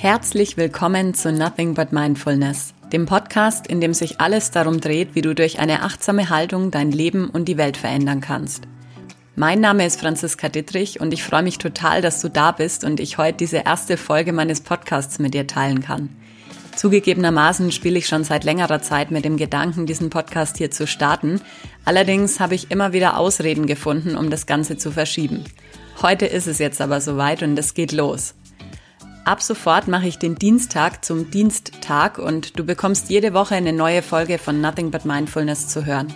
Herzlich willkommen zu Nothing But Mindfulness, dem Podcast, in dem sich alles darum dreht, wie du durch eine achtsame Haltung dein Leben und die Welt verändern kannst. Mein Name ist Franziska Dittrich und ich freue mich total, dass du da bist und ich heute diese erste Folge meines Podcasts mit dir teilen kann. Zugegebenermaßen spiele ich schon seit längerer Zeit mit dem Gedanken, diesen Podcast hier zu starten. Allerdings habe ich immer wieder Ausreden gefunden, um das Ganze zu verschieben. Heute ist es jetzt aber soweit und es geht los. Ab sofort mache ich den Dienstag zum Diensttag und du bekommst jede Woche eine neue Folge von Nothing But Mindfulness zu hören.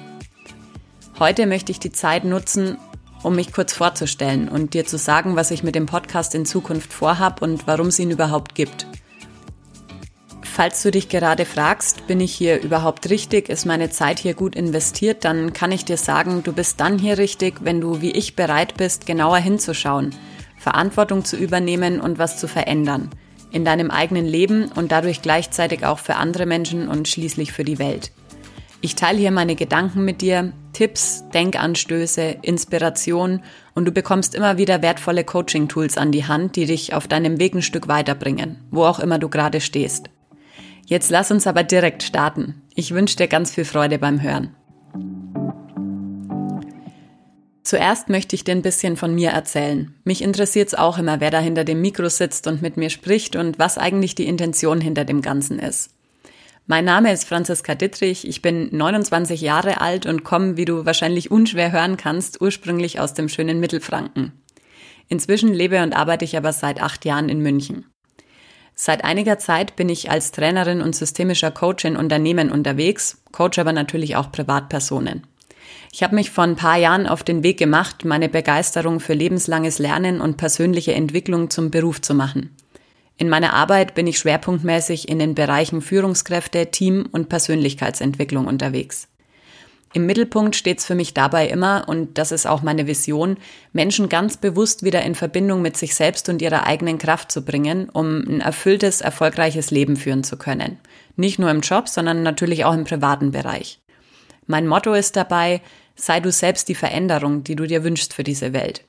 Heute möchte ich die Zeit nutzen, um mich kurz vorzustellen und dir zu sagen, was ich mit dem Podcast in Zukunft vorhab und warum es ihn überhaupt gibt. Falls du dich gerade fragst, bin ich hier überhaupt richtig, ist meine Zeit hier gut investiert, dann kann ich dir sagen, du bist dann hier richtig, wenn du wie ich bereit bist, genauer hinzuschauen – Verantwortung zu übernehmen und was zu verändern. In deinem eigenen Leben und dadurch gleichzeitig auch für andere Menschen und schließlich für die Welt. Ich teile hier meine Gedanken mit dir, Tipps, Denkanstöße, Inspiration und du bekommst immer wieder wertvolle Coaching-Tools an die Hand, die dich auf deinem Weg ein Stück weiterbringen, wo auch immer du gerade stehst. Jetzt lass uns aber direkt starten. Ich wünsche dir ganz viel Freude beim Hören. Zuerst möchte ich dir ein bisschen von mir erzählen. Mich interessiert es auch immer, wer da hinter dem Mikro sitzt und mit mir spricht und was eigentlich die Intention hinter dem Ganzen ist. Mein Name ist Franziska Dittrich, ich bin 29 Jahre alt und komme, wie du wahrscheinlich unschwer hören kannst, ursprünglich aus dem schönen Mittelfranken. Inzwischen lebe und arbeite ich aber seit acht Jahren in München. Seit einiger Zeit bin ich als Trainerin und systemischer Coach in Unternehmen unterwegs, coach aber natürlich auch Privatpersonen. Ich habe mich vor ein paar Jahren auf den Weg gemacht, meine Begeisterung für lebenslanges Lernen und persönliche Entwicklung zum Beruf zu machen. In meiner Arbeit bin ich schwerpunktmäßig in den Bereichen Führungskräfte, Team und Persönlichkeitsentwicklung unterwegs. Im Mittelpunkt steht es für mich dabei immer, und das ist auch meine Vision, Menschen ganz bewusst wieder in Verbindung mit sich selbst und ihrer eigenen Kraft zu bringen, um ein erfülltes, erfolgreiches Leben führen zu können. Nicht nur im Job, sondern natürlich auch im privaten Bereich. Mein Motto ist dabei, sei du selbst die Veränderung, die du dir wünschst für diese Welt.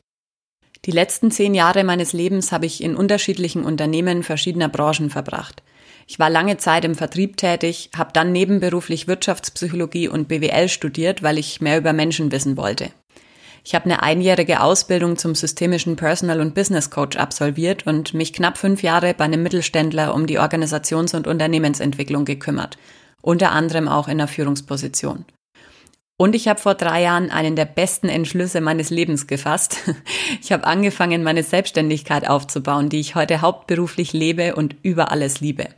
Die letzten zehn Jahre meines Lebens habe ich in unterschiedlichen Unternehmen verschiedener Branchen verbracht. Ich war lange Zeit im Vertrieb tätig, habe dann nebenberuflich Wirtschaftspsychologie und BWL studiert, weil ich mehr über Menschen wissen wollte. Ich habe eine einjährige Ausbildung zum systemischen Personal- und Business Coach absolviert und mich knapp fünf Jahre bei einem Mittelständler um die Organisations- und Unternehmensentwicklung gekümmert, unter anderem auch in der Führungsposition. Und ich habe vor drei Jahren einen der besten Entschlüsse meines Lebens gefasst. Ich habe angefangen, meine Selbstständigkeit aufzubauen, die ich heute hauptberuflich lebe und über alles liebe.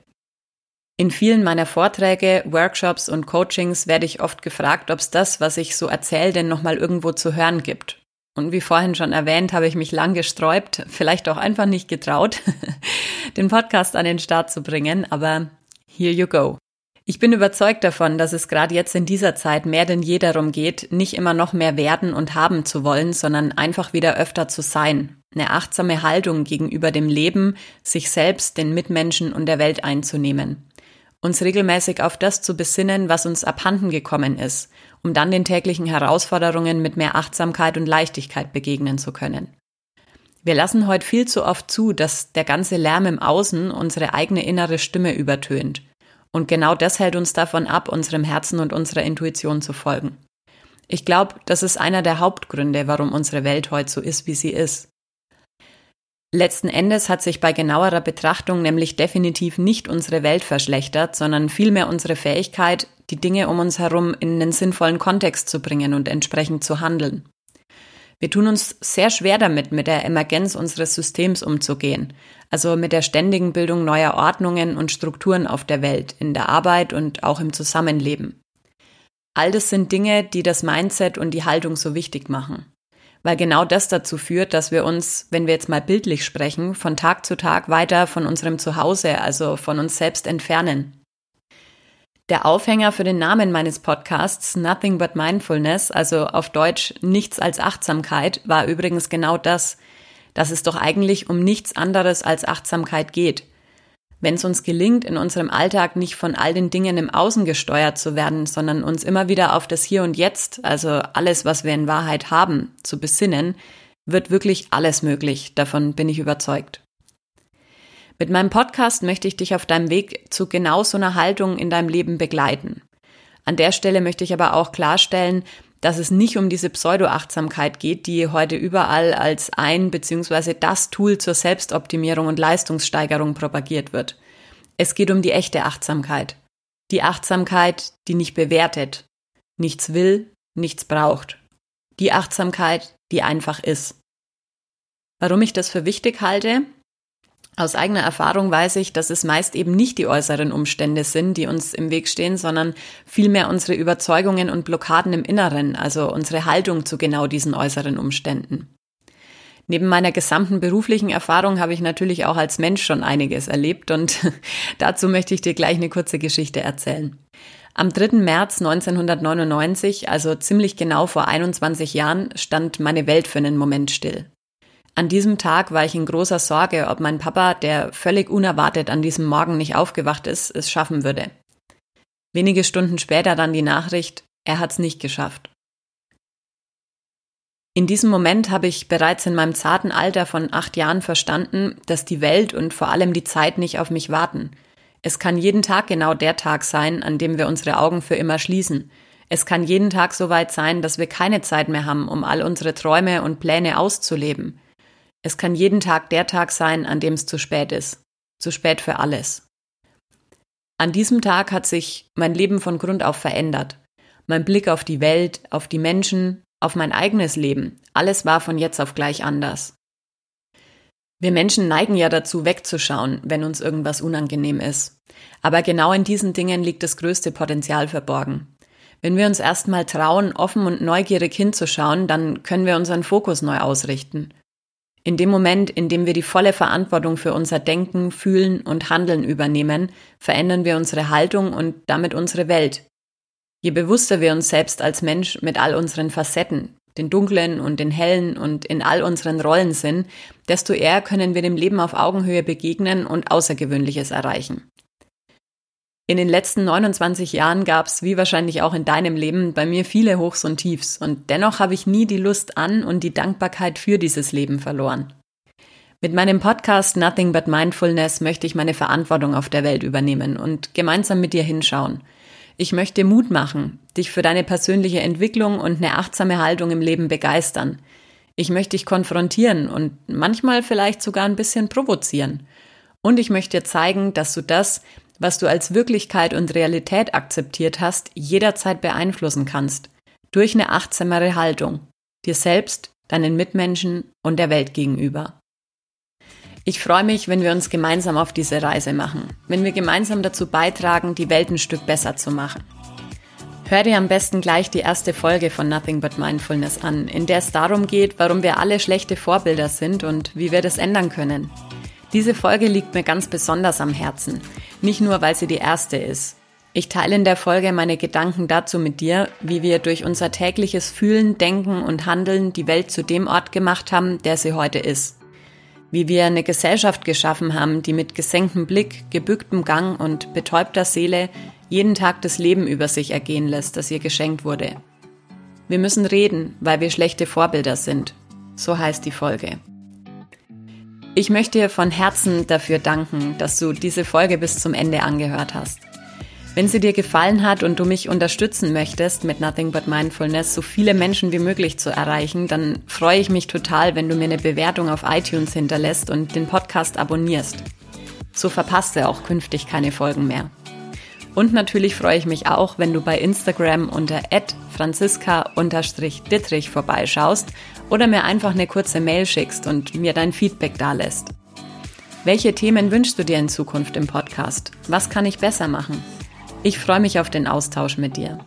In vielen meiner Vorträge, Workshops und Coachings werde ich oft gefragt, ob es das, was ich so erzähle, denn nochmal irgendwo zu hören gibt. Und wie vorhin schon erwähnt, habe ich mich lang gesträubt, vielleicht auch einfach nicht getraut, den Podcast an den Start zu bringen, aber here you go. Ich bin überzeugt davon, dass es gerade jetzt in dieser Zeit mehr denn je darum geht, nicht immer noch mehr werden und haben zu wollen, sondern einfach wieder öfter zu sein. Eine achtsame Haltung gegenüber dem Leben, sich selbst, den Mitmenschen und der Welt einzunehmen. Uns regelmäßig auf das zu besinnen, was uns abhanden gekommen ist, um dann den täglichen Herausforderungen mit mehr Achtsamkeit und Leichtigkeit begegnen zu können. Wir lassen heute viel zu oft zu, dass der ganze Lärm im Außen unsere eigene innere Stimme übertönt. Und genau das hält uns davon ab, unserem Herzen und unserer Intuition zu folgen. Ich glaube, das ist einer der Hauptgründe, warum unsere Welt heute so ist, wie sie ist. Letzten Endes hat sich bei genauerer Betrachtung nämlich definitiv nicht unsere Welt verschlechtert, sondern vielmehr unsere Fähigkeit, die Dinge um uns herum in einen sinnvollen Kontext zu bringen und entsprechend zu handeln. Wir tun uns sehr schwer damit, mit der Emergenz unseres Systems umzugehen, also mit der ständigen Bildung neuer Ordnungen und Strukturen auf der Welt, in der Arbeit und auch im Zusammenleben. All das sind Dinge, die das Mindset und die Haltung so wichtig machen. Weil genau das dazu führt, dass wir uns, wenn wir jetzt mal bildlich sprechen, von Tag zu Tag weiter von unserem Zuhause, also von uns selbst entfernen. Der Aufhänger für den Namen meines Podcasts, Nothing But Mindfulness, also auf Deutsch nichts als Achtsamkeit, war übrigens genau das, dass es doch eigentlich um nichts anderes als Achtsamkeit geht. Wenn es uns gelingt, in unserem Alltag nicht von all den Dingen im Außen gesteuert zu werden, sondern uns immer wieder auf das Hier und Jetzt, also alles, was wir in Wahrheit haben, zu besinnen, wird wirklich alles möglich. Davon bin ich überzeugt. Mit meinem Podcast möchte ich dich auf deinem Weg zu genau so einer Haltung in deinem Leben begleiten. An der Stelle möchte ich aber auch klarstellen, dass es nicht um diese Pseudo-Achtsamkeit geht, die heute überall als ein bzw. das Tool zur Selbstoptimierung und Leistungssteigerung propagiert wird. Es geht um die echte Achtsamkeit. Die Achtsamkeit, die nicht bewertet, nichts will, nichts braucht. Die Achtsamkeit, die einfach ist. Warum ich das für wichtig halte? Aus eigener Erfahrung weiß ich, dass es meist eben nicht die äußeren Umstände sind, die uns im Weg stehen, sondern vielmehr unsere Überzeugungen und Blockaden im Inneren, also unsere Haltung zu genau diesen äußeren Umständen. Neben meiner gesamten beruflichen Erfahrung habe ich natürlich auch als Mensch schon einiges erlebt und dazu möchte ich dir gleich eine kurze Geschichte erzählen. Am 3. März 1999, also ziemlich genau vor 21 Jahren, stand meine Welt für einen Moment still. An diesem Tag war ich in großer Sorge, ob mein Papa, der völlig unerwartet an diesem Morgen nicht aufgewacht ist, es schaffen würde. Wenige Stunden später dann die Nachricht, er hat's nicht geschafft. In diesem Moment habe ich bereits in meinem zarten Alter von acht Jahren verstanden, dass die Welt und vor allem die Zeit nicht auf mich warten. Es kann jeden Tag genau der Tag sein, an dem wir unsere Augen für immer schließen. Es kann jeden Tag so weit sein, dass wir keine Zeit mehr haben, um all unsere Träume und Pläne auszuleben. Es kann jeden Tag der Tag sein, an dem es zu spät ist. Zu spät für alles. An diesem Tag hat sich mein Leben von Grund auf verändert. Mein Blick auf die Welt, auf die Menschen, auf mein eigenes Leben, alles war von jetzt auf gleich anders. Wir Menschen neigen ja dazu, wegzuschauen, wenn uns irgendwas unangenehm ist. Aber genau in diesen Dingen liegt das größte Potenzial verborgen. Wenn wir uns erstmal trauen, offen und neugierig hinzuschauen, dann können wir unseren Fokus neu ausrichten. In dem Moment, in dem wir die volle Verantwortung für unser Denken, Fühlen und Handeln übernehmen, verändern wir unsere Haltung und damit unsere Welt. Je bewusster wir uns selbst als Mensch mit all unseren Facetten, den dunklen und den hellen und in all unseren Rollen sind, desto eher können wir dem Leben auf Augenhöhe begegnen und Außergewöhnliches erreichen. In den letzten 29 Jahren gab es, wie wahrscheinlich auch in deinem Leben, bei mir viele Hochs und Tiefs und dennoch habe ich nie die Lust an und die Dankbarkeit für dieses Leben verloren. Mit meinem Podcast Nothing But Mindfulness möchte ich meine Verantwortung auf der Welt übernehmen und gemeinsam mit dir hinschauen. Ich möchte Mut machen, dich für deine persönliche Entwicklung und eine achtsame Haltung im Leben begeistern. Ich möchte dich konfrontieren und manchmal vielleicht sogar ein bisschen provozieren. Und ich möchte dir zeigen, dass du das, was du als Wirklichkeit und Realität akzeptiert hast, jederzeit beeinflussen kannst. Durch eine achtsamere Haltung. Dir selbst, deinen Mitmenschen und der Welt gegenüber. Ich freue mich, wenn wir uns gemeinsam auf diese Reise machen, wenn wir gemeinsam dazu beitragen, die Welt ein Stück besser zu machen. Hör dir am besten gleich die erste Folge von Nothing But Mindfulness an, in der es darum geht, warum wir alle schlechte Vorbilder sind und wie wir das ändern können. Diese Folge liegt mir ganz besonders am Herzen. Nicht nur, weil sie die erste ist. Ich teile in der Folge meine Gedanken dazu mit dir, wie wir durch unser tägliches Fühlen, Denken und Handeln die Welt zu dem Ort gemacht haben, der sie heute ist. Wie wir eine Gesellschaft geschaffen haben, die mit gesenktem Blick, gebücktem Gang und betäubter Seele jeden Tag das Leben über sich ergehen lässt, das ihr geschenkt wurde. Wir müssen reden, weil wir schlechte Vorbilder sind. So heißt die Folge. Ich möchte dir von Herzen dafür danken, dass du diese Folge bis zum Ende angehört hast. Wenn sie dir gefallen hat und du mich unterstützen möchtest, mit Nothing But Mindfulness so viele Menschen wie möglich zu erreichen, dann freue ich mich total, wenn du mir eine Bewertung auf iTunes hinterlässt und den Podcast abonnierst. So verpasst du auch künftig keine Folgen mehr. Und natürlich freue ich mich auch, wenn du bei Instagram unter franziska-dittrich vorbeischaust oder mir einfach eine kurze Mail schickst und mir dein Feedback dalässt. Welche Themen wünschst du dir in Zukunft im Podcast? Was kann ich besser machen? Ich freue mich auf den Austausch mit dir.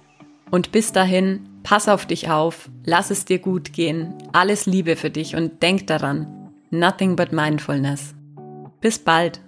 Und bis dahin, pass auf dich auf, lass es dir gut gehen, alles Liebe für dich und denk daran, nothing but mindfulness. Bis bald.